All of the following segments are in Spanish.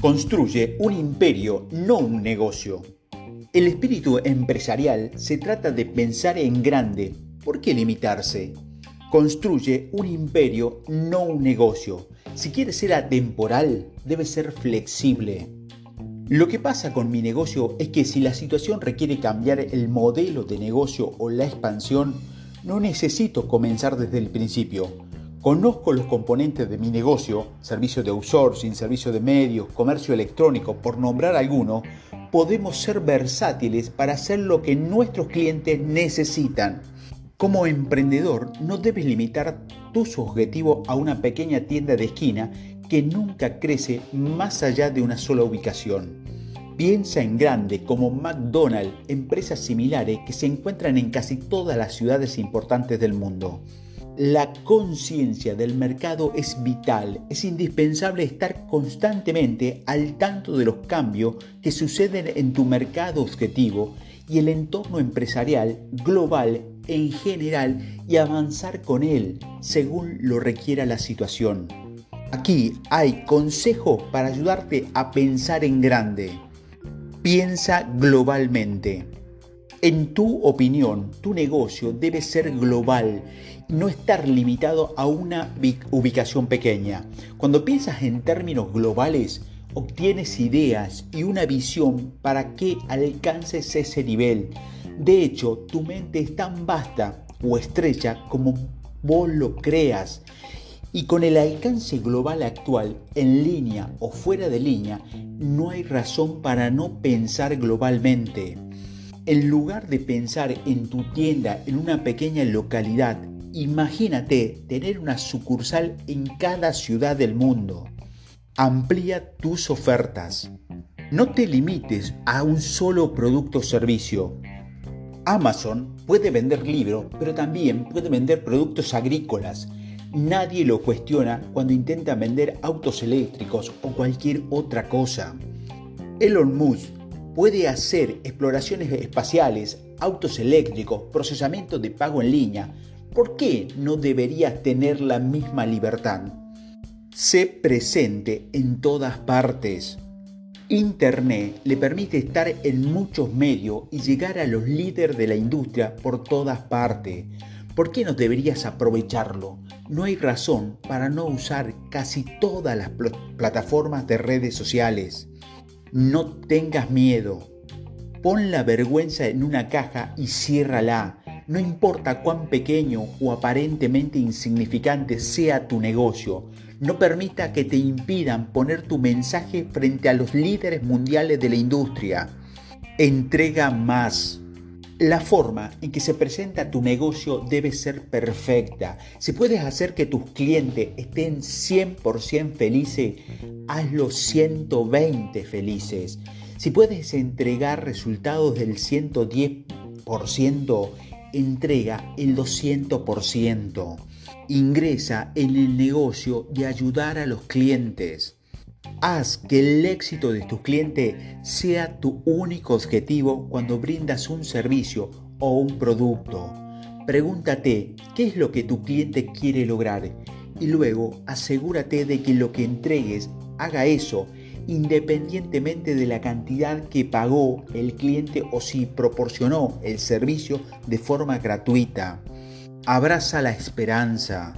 Construye un imperio, no un negocio. El espíritu empresarial se trata de pensar en grande. ¿Por qué limitarse? Construye un imperio, no un negocio. Si quieres ser atemporal, debe ser flexible. Lo que pasa con mi negocio es que si la situación requiere cambiar el modelo de negocio o la expansión, no necesito comenzar desde el principio. Conozco los componentes de mi negocio, servicio de outsourcing, servicio de medios, comercio electrónico, por nombrar alguno, podemos ser versátiles para hacer lo que nuestros clientes necesitan. Como emprendedor, no debes limitar tus objetivos a una pequeña tienda de esquina que nunca crece más allá de una sola ubicación. Piensa en grande como McDonald's, empresas similares que se encuentran en casi todas las ciudades importantes del mundo. La conciencia del mercado es vital, es indispensable estar constantemente al tanto de los cambios que suceden en tu mercado objetivo y el entorno empresarial global en general y avanzar con él según lo requiera la situación. Aquí hay consejos para ayudarte a pensar en grande. Piensa globalmente. En tu opinión, tu negocio debe ser global, no estar limitado a una ubicación pequeña. Cuando piensas en términos globales, obtienes ideas y una visión para que alcances ese nivel. De hecho, tu mente es tan vasta o estrecha como vos lo creas. Y con el alcance global actual, en línea o fuera de línea, no hay razón para no pensar globalmente. En lugar de pensar en tu tienda en una pequeña localidad, imagínate tener una sucursal en cada ciudad del mundo. Amplía tus ofertas. No te limites a un solo producto o servicio. Amazon puede vender libros, pero también puede vender productos agrícolas. Nadie lo cuestiona cuando intenta vender autos eléctricos o cualquier otra cosa. Elon Musk puede hacer exploraciones espaciales, autos eléctricos, procesamiento de pago en línea. ¿Por qué no deberías tener la misma libertad? Sé presente en todas partes. Internet le permite estar en muchos medios y llegar a los líderes de la industria por todas partes. ¿Por qué no deberías aprovecharlo? No hay razón para no usar casi todas las plataformas de redes sociales. No tengas miedo. Pon la vergüenza en una caja y ciérrala. No importa cuán pequeño o aparentemente insignificante sea tu negocio, no permita que te impidan poner tu mensaje frente a los líderes mundiales de la industria. Entrega más. La forma en que se presenta tu negocio debe ser perfecta. Si puedes hacer que tus clientes estén 100% felices, hazlos 120 felices. Si puedes entregar resultados del 110%, entrega el 200%. Ingresa en el negocio de ayudar a los clientes. Haz que el éxito de tus clientes sea tu único objetivo cuando brindas un servicio o un producto. Pregúntate qué es lo que tu cliente quiere lograr y luego asegúrate de que lo que entregues haga eso independientemente de la cantidad que pagó el cliente o si proporcionó el servicio de forma gratuita. Abraza la esperanza.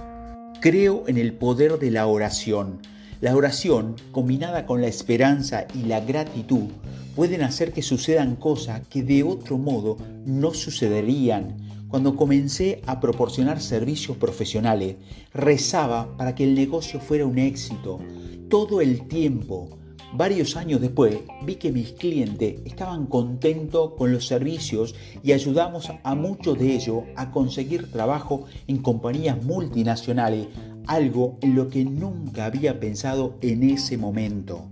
Creo en el poder de la oración. La oración, combinada con la esperanza y la gratitud, pueden hacer que sucedan cosas que de otro modo no sucederían. Cuando comencé a proporcionar servicios profesionales, rezaba para que el negocio fuera un éxito. Todo el tiempo, Varios años después vi que mis clientes estaban contentos con los servicios y ayudamos a muchos de ellos a conseguir trabajo en compañías multinacionales, algo en lo que nunca había pensado en ese momento.